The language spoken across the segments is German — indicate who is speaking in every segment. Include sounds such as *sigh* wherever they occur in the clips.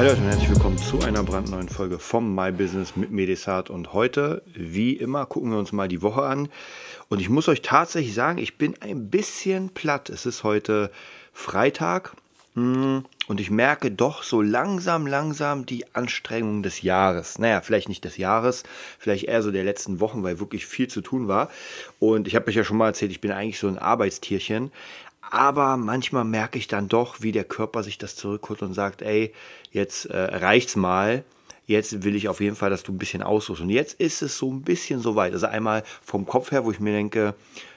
Speaker 1: Hallo Leute und herzlich willkommen zu einer brandneuen Folge vom My Business mit Medisat. Und heute, wie immer, gucken wir uns mal die Woche an. Und ich muss euch tatsächlich sagen, ich bin ein bisschen platt. Es ist heute Freitag hm, und ich merke doch so langsam, langsam die Anstrengung des Jahres. Naja, vielleicht nicht des Jahres, vielleicht eher so der letzten Wochen, weil wirklich viel zu tun war. Und ich habe euch ja schon mal erzählt, ich bin eigentlich so ein Arbeitstierchen. Aber manchmal merke ich dann doch, wie der Körper sich das zurückholt und sagt, ey, jetzt äh, reicht's mal. Jetzt will ich auf jeden Fall, dass du ein bisschen ausruhst. Und jetzt ist es so ein bisschen so weit. Also einmal vom Kopf her, wo ich mir denke,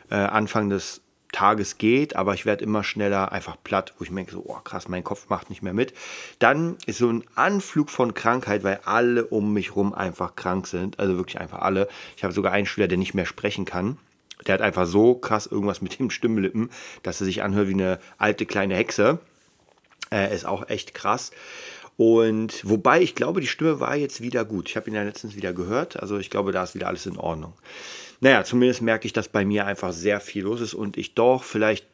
Speaker 1: äh, Anfang des Tages geht, aber ich werde immer schneller einfach platt, wo ich merke, so, oh krass, mein Kopf macht nicht mehr mit. Dann ist so ein Anflug von Krankheit, weil alle um mich rum einfach krank sind. Also wirklich einfach alle. Ich habe sogar einen Schüler, der nicht mehr sprechen kann. Der hat einfach so krass irgendwas mit dem Stimmlippen, dass er sich anhört wie eine alte kleine Hexe. Äh, ist auch echt krass. Und wobei ich glaube, die Stimme war jetzt wieder gut. Ich habe ihn ja letztens wieder gehört. Also ich glaube, da ist wieder alles in Ordnung. Naja, zumindest merke ich, dass bei mir einfach sehr viel los ist und ich doch vielleicht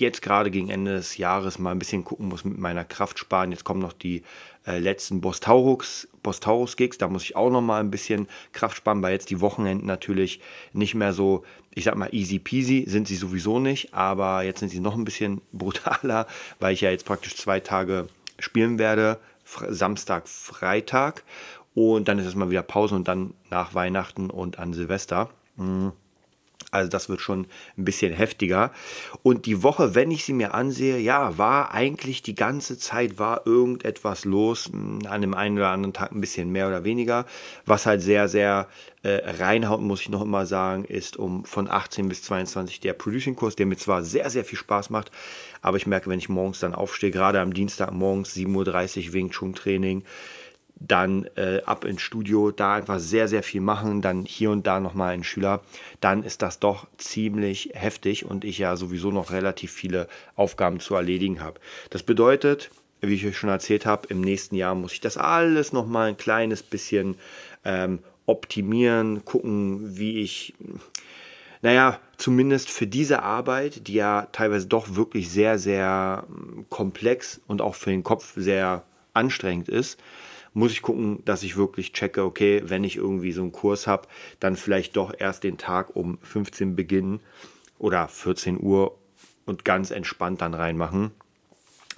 Speaker 1: jetzt gerade gegen Ende des Jahres mal ein bisschen gucken muss mit meiner Kraft sparen. Jetzt kommen noch die äh, letzten Bostaurus, Bostaurus Gigs, da muss ich auch noch mal ein bisschen Kraft sparen, weil jetzt die Wochenenden natürlich nicht mehr so, ich sag mal easy peasy, sind sie sowieso nicht, aber jetzt sind sie noch ein bisschen *laughs* brutaler, weil ich ja jetzt praktisch zwei Tage spielen werde, Samstag, Freitag und dann ist erstmal wieder Pause und dann nach Weihnachten und an Silvester. Mhm. Also das wird schon ein bisschen heftiger. Und die Woche, wenn ich sie mir ansehe, ja, war eigentlich die ganze Zeit war irgendetwas los. Hm, an dem einen oder anderen Tag ein bisschen mehr oder weniger. Was halt sehr, sehr äh, reinhaut, muss ich noch immer sagen, ist um von 18 bis 22 der Producing-Kurs, der mir zwar sehr, sehr viel Spaß macht, aber ich merke, wenn ich morgens dann aufstehe, gerade am Dienstag morgens 7.30 Uhr Wing Chun Training, dann äh, ab ins Studio, da einfach sehr, sehr viel machen, dann hier und da nochmal ein Schüler, dann ist das doch ziemlich heftig und ich ja sowieso noch relativ viele Aufgaben zu erledigen habe. Das bedeutet, wie ich euch schon erzählt habe, im nächsten Jahr muss ich das alles nochmal ein kleines bisschen ähm, optimieren, gucken, wie ich, naja, zumindest für diese Arbeit, die ja teilweise doch wirklich sehr, sehr ähm, komplex und auch für den Kopf sehr anstrengend ist, muss ich gucken, dass ich wirklich checke, okay, wenn ich irgendwie so einen Kurs habe, dann vielleicht doch erst den Tag um 15 beginnen oder 14 Uhr und ganz entspannt dann reinmachen.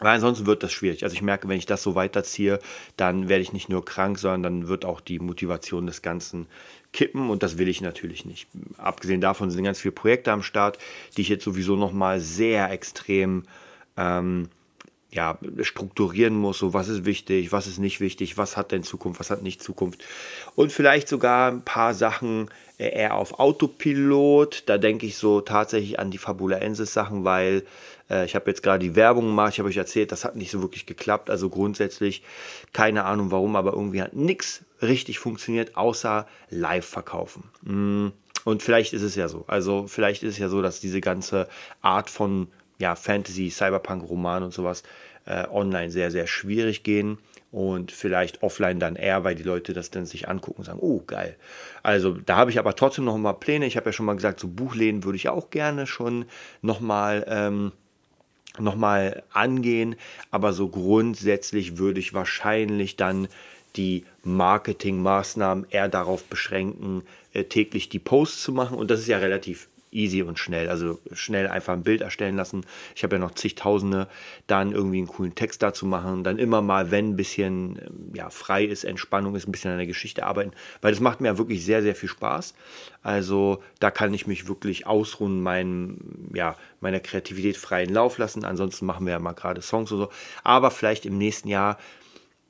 Speaker 1: Weil ansonsten wird das schwierig. Also ich merke, wenn ich das so weiterziehe, dann werde ich nicht nur krank, sondern dann wird auch die Motivation des Ganzen kippen und das will ich natürlich nicht. Abgesehen davon sind ganz viele Projekte am Start, die ich jetzt sowieso nochmal sehr extrem ähm, ja, strukturieren muss, so was ist wichtig, was ist nicht wichtig, was hat denn Zukunft, was hat nicht Zukunft. Und vielleicht sogar ein paar Sachen äh, eher auf Autopilot. Da denke ich so tatsächlich an die Fabulaensis Sachen, weil äh, ich habe jetzt gerade die Werbung gemacht, ich habe euch erzählt, das hat nicht so wirklich geklappt. Also grundsätzlich keine Ahnung warum, aber irgendwie hat nichts richtig funktioniert, außer live verkaufen. Mm. Und vielleicht ist es ja so. Also vielleicht ist es ja so, dass diese ganze Art von ja, Fantasy, Cyberpunk, Roman und sowas äh, online sehr, sehr schwierig gehen und vielleicht offline dann eher, weil die Leute das dann sich angucken und sagen, oh geil. Also da habe ich aber trotzdem noch mal Pläne. Ich habe ja schon mal gesagt, so Buchläden würde ich auch gerne schon noch mal ähm, noch mal angehen, aber so grundsätzlich würde ich wahrscheinlich dann die Marketingmaßnahmen eher darauf beschränken, äh, täglich die Posts zu machen und das ist ja relativ easy und schnell. Also schnell einfach ein Bild erstellen lassen. Ich habe ja noch zigtausende, dann irgendwie einen coolen Text dazu machen, dann immer mal, wenn ein bisschen ähm, ja, frei ist, Entspannung ist, ein bisschen an der Geschichte arbeiten, weil das macht mir ja wirklich sehr, sehr viel Spaß. Also da kann ich mich wirklich ausruhen, mein, ja, meiner Kreativität freien Lauf lassen. Ansonsten machen wir ja mal gerade Songs oder so. Aber vielleicht im nächsten Jahr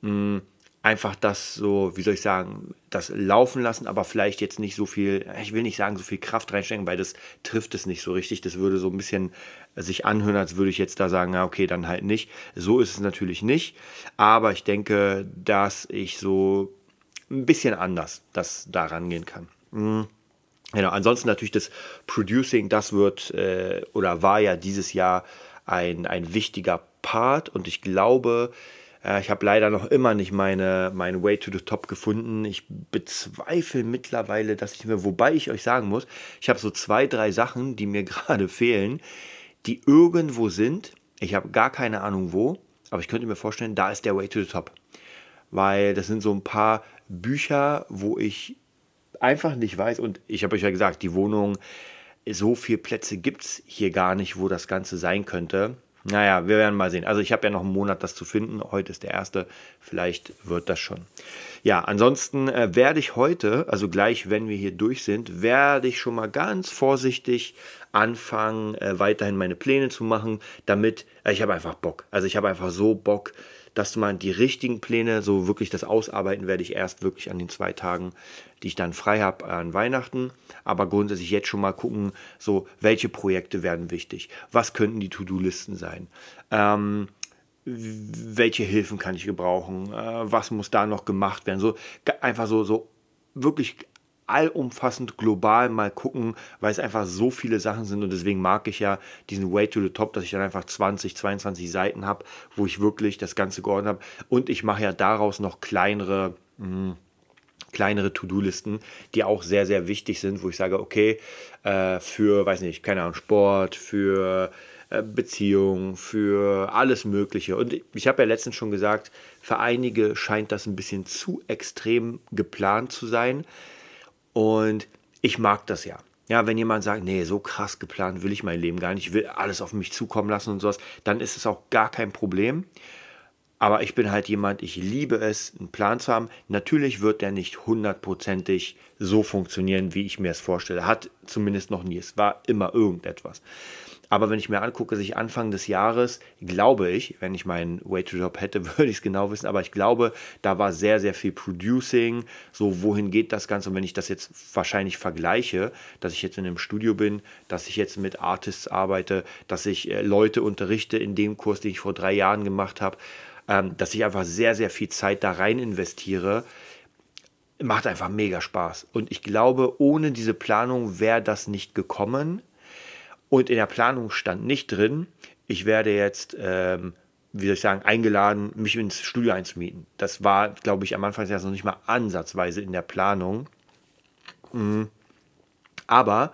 Speaker 1: mh, hm, einfach das so, wie soll ich sagen, das laufen lassen, aber vielleicht jetzt nicht so viel, ich will nicht sagen, so viel Kraft reinstecken, weil das trifft es nicht so richtig. Das würde so ein bisschen sich anhören, als würde ich jetzt da sagen, ja, okay, dann halt nicht. So ist es natürlich nicht. Aber ich denke, dass ich so ein bisschen anders das da rangehen kann. Mhm. Genau, ansonsten natürlich das Producing, das wird äh, oder war ja dieses Jahr ein, ein wichtiger Part und ich glaube, ich habe leider noch immer nicht meine, mein Way to the Top gefunden. Ich bezweifle mittlerweile, dass ich mir, wobei ich euch sagen muss, ich habe so zwei, drei Sachen, die mir *laughs* gerade fehlen, die irgendwo sind. Ich habe gar keine Ahnung wo, aber ich könnte mir vorstellen, da ist der Way to the Top. Weil das sind so ein paar Bücher, wo ich einfach nicht weiß. Und ich habe euch ja gesagt, die Wohnung, so viele Plätze gibt es hier gar nicht, wo das Ganze sein könnte. Naja, wir werden mal sehen. Also ich habe ja noch einen Monat, das zu finden. Heute ist der erste. Vielleicht wird das schon. Ja, ansonsten äh, werde ich heute, also gleich, wenn wir hier durch sind, werde ich schon mal ganz vorsichtig anfangen, äh, weiterhin meine Pläne zu machen, damit, äh, ich habe einfach Bock. Also ich habe einfach so Bock, dass man die richtigen Pläne, so wirklich das Ausarbeiten werde ich erst wirklich an den zwei Tagen, die ich dann frei habe an Weihnachten. Aber grundsätzlich jetzt schon mal gucken, so welche Projekte werden wichtig, was könnten die To-Do-Listen sein. Ähm, welche Hilfen kann ich gebrauchen, äh, was muss da noch gemacht werden, so einfach so, so wirklich allumfassend global mal gucken, weil es einfach so viele Sachen sind und deswegen mag ich ja diesen Way to the Top, dass ich dann einfach 20, 22 Seiten habe, wo ich wirklich das Ganze geordnet habe und ich mache ja daraus noch kleinere, mh, hm, kleinere To-Do-Listen, die auch sehr, sehr wichtig sind, wo ich sage, okay, äh, für, weiß nicht, keine Ahnung, Sport, für äh, Beziehung, für alles Mögliche. Und ich habe ja letztens schon gesagt, für einige scheint das ein bisschen zu extrem geplant zu sein. Und ich mag das ja. Ja, wenn jemand sagt, nee, so krass geplant will ich mein Leben gar nicht, ich will alles auf mich zukommen lassen und sowas, dann ist es auch gar kein Problem. Aber ich bin halt jemand, ich liebe es, einen Plan zu haben. Natürlich wird der nicht hundertprozentig so funktionieren, wie ich mir es vorstelle. Hat zumindest noch nie. Es war immer irgendetwas. Aber wenn ich mir angucke, dass ich Anfang des Jahres, glaube ich, wenn ich meinen Way to Job hätte, *laughs* würde ich es genau wissen, aber ich glaube, da war sehr, sehr viel Producing, so wohin geht das Ganze und wenn ich das jetzt wahrscheinlich vergleiche, dass ich jetzt in einem Studio bin, dass ich jetzt mit Artists arbeite, dass ich äh, Leute unterrichte in dem Kurs, den ich vor drei Jahren gemacht habe, ähm, dass ich einfach sehr, sehr viel Zeit da rein investiere, macht einfach mega Spaß. Und ich glaube, ohne diese Planung wäre das nicht gekommen. Und in der Planung stand nicht drin, ich werde jetzt, ähm, wie soll ich sagen, eingeladen, mich ins Studio einzumieten. Das war, glaube ich, am Anfang des Jahres noch nicht mal ansatzweise in der Planung. Mhm. Aber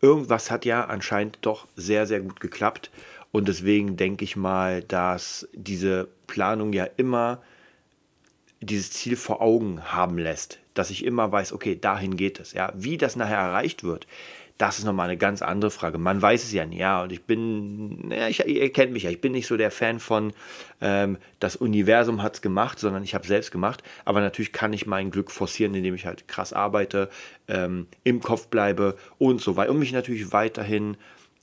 Speaker 1: irgendwas hat ja anscheinend doch sehr, sehr gut geklappt. Und deswegen denke ich mal, dass diese Planung ja immer dieses Ziel vor Augen haben lässt, dass ich immer weiß, okay, dahin geht es. Ja, wie das nachher erreicht wird, das ist nochmal eine ganz andere Frage. Man weiß es ja nicht. Ja, und ich bin, ja, ich, ihr kennt mich ja, ich bin nicht so der Fan von, ähm, das Universum hat es gemacht, sondern ich habe es selbst gemacht. Aber natürlich kann ich mein Glück forcieren, indem ich halt krass arbeite, ähm, im Kopf bleibe und so weiter. Und mich natürlich weiterhin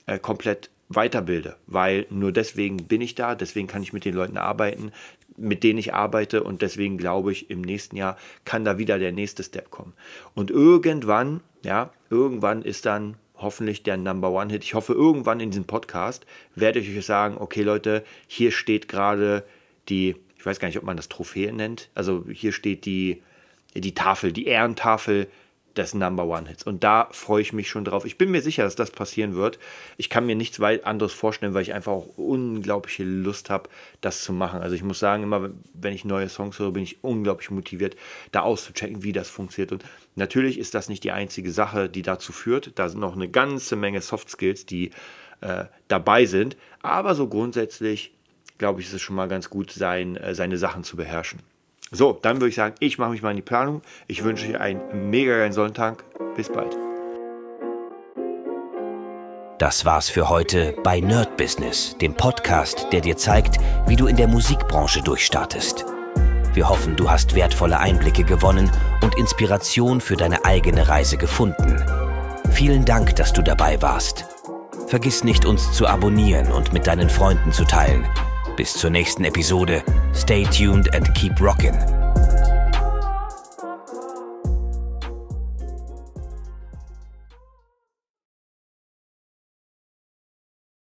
Speaker 1: äh, komplett weiterbilde, weil nur deswegen bin ich da, deswegen kann ich mit den Leuten arbeiten, mit denen ich arbeite und deswegen glaube ich, im nächsten Jahr kann da wieder der nächste Step kommen. Und irgendwann, ja, irgendwann ist dann hoffentlich der Number One Hit. Ich hoffe, irgendwann in diesem Podcast werde ich euch sagen, okay Leute, hier steht gerade die, ich weiß gar nicht, ob man das Trophäe nennt, also hier steht die, die Tafel, die Ehrentafel des Number One Hits. Und da freue ich mich schon drauf. Ich bin mir sicher, dass das passieren wird. Ich kann mir nichts anderes vorstellen, weil ich einfach auch unglaubliche Lust habe, das zu machen. Also ich muss sagen, immer wenn ich neue Songs höre, bin ich unglaublich motiviert, da auszuchecken, wie das funktioniert. Und natürlich ist das nicht die einzige Sache, die dazu führt. Da sind noch eine ganze Menge Soft Skills, die äh, dabei sind. Aber so grundsätzlich, glaube ich, ist es schon mal ganz gut, sein, äh, seine Sachen zu beherrschen. So, dann würde ich sagen, ich mache mich mal in die Planung. Ich wünsche euch einen mega geilen Sonntag. Bis bald.
Speaker 2: Das war's für heute bei Nerd Business, dem Podcast, der dir zeigt, wie du in der Musikbranche durchstartest. Wir hoffen, du hast wertvolle Einblicke gewonnen und Inspiration für deine eigene Reise gefunden. Vielen Dank, dass du dabei warst. Vergiss nicht, uns zu abonnieren und mit deinen Freunden zu teilen. Bis zur nächsten Episode. Stay tuned and keep rockin'.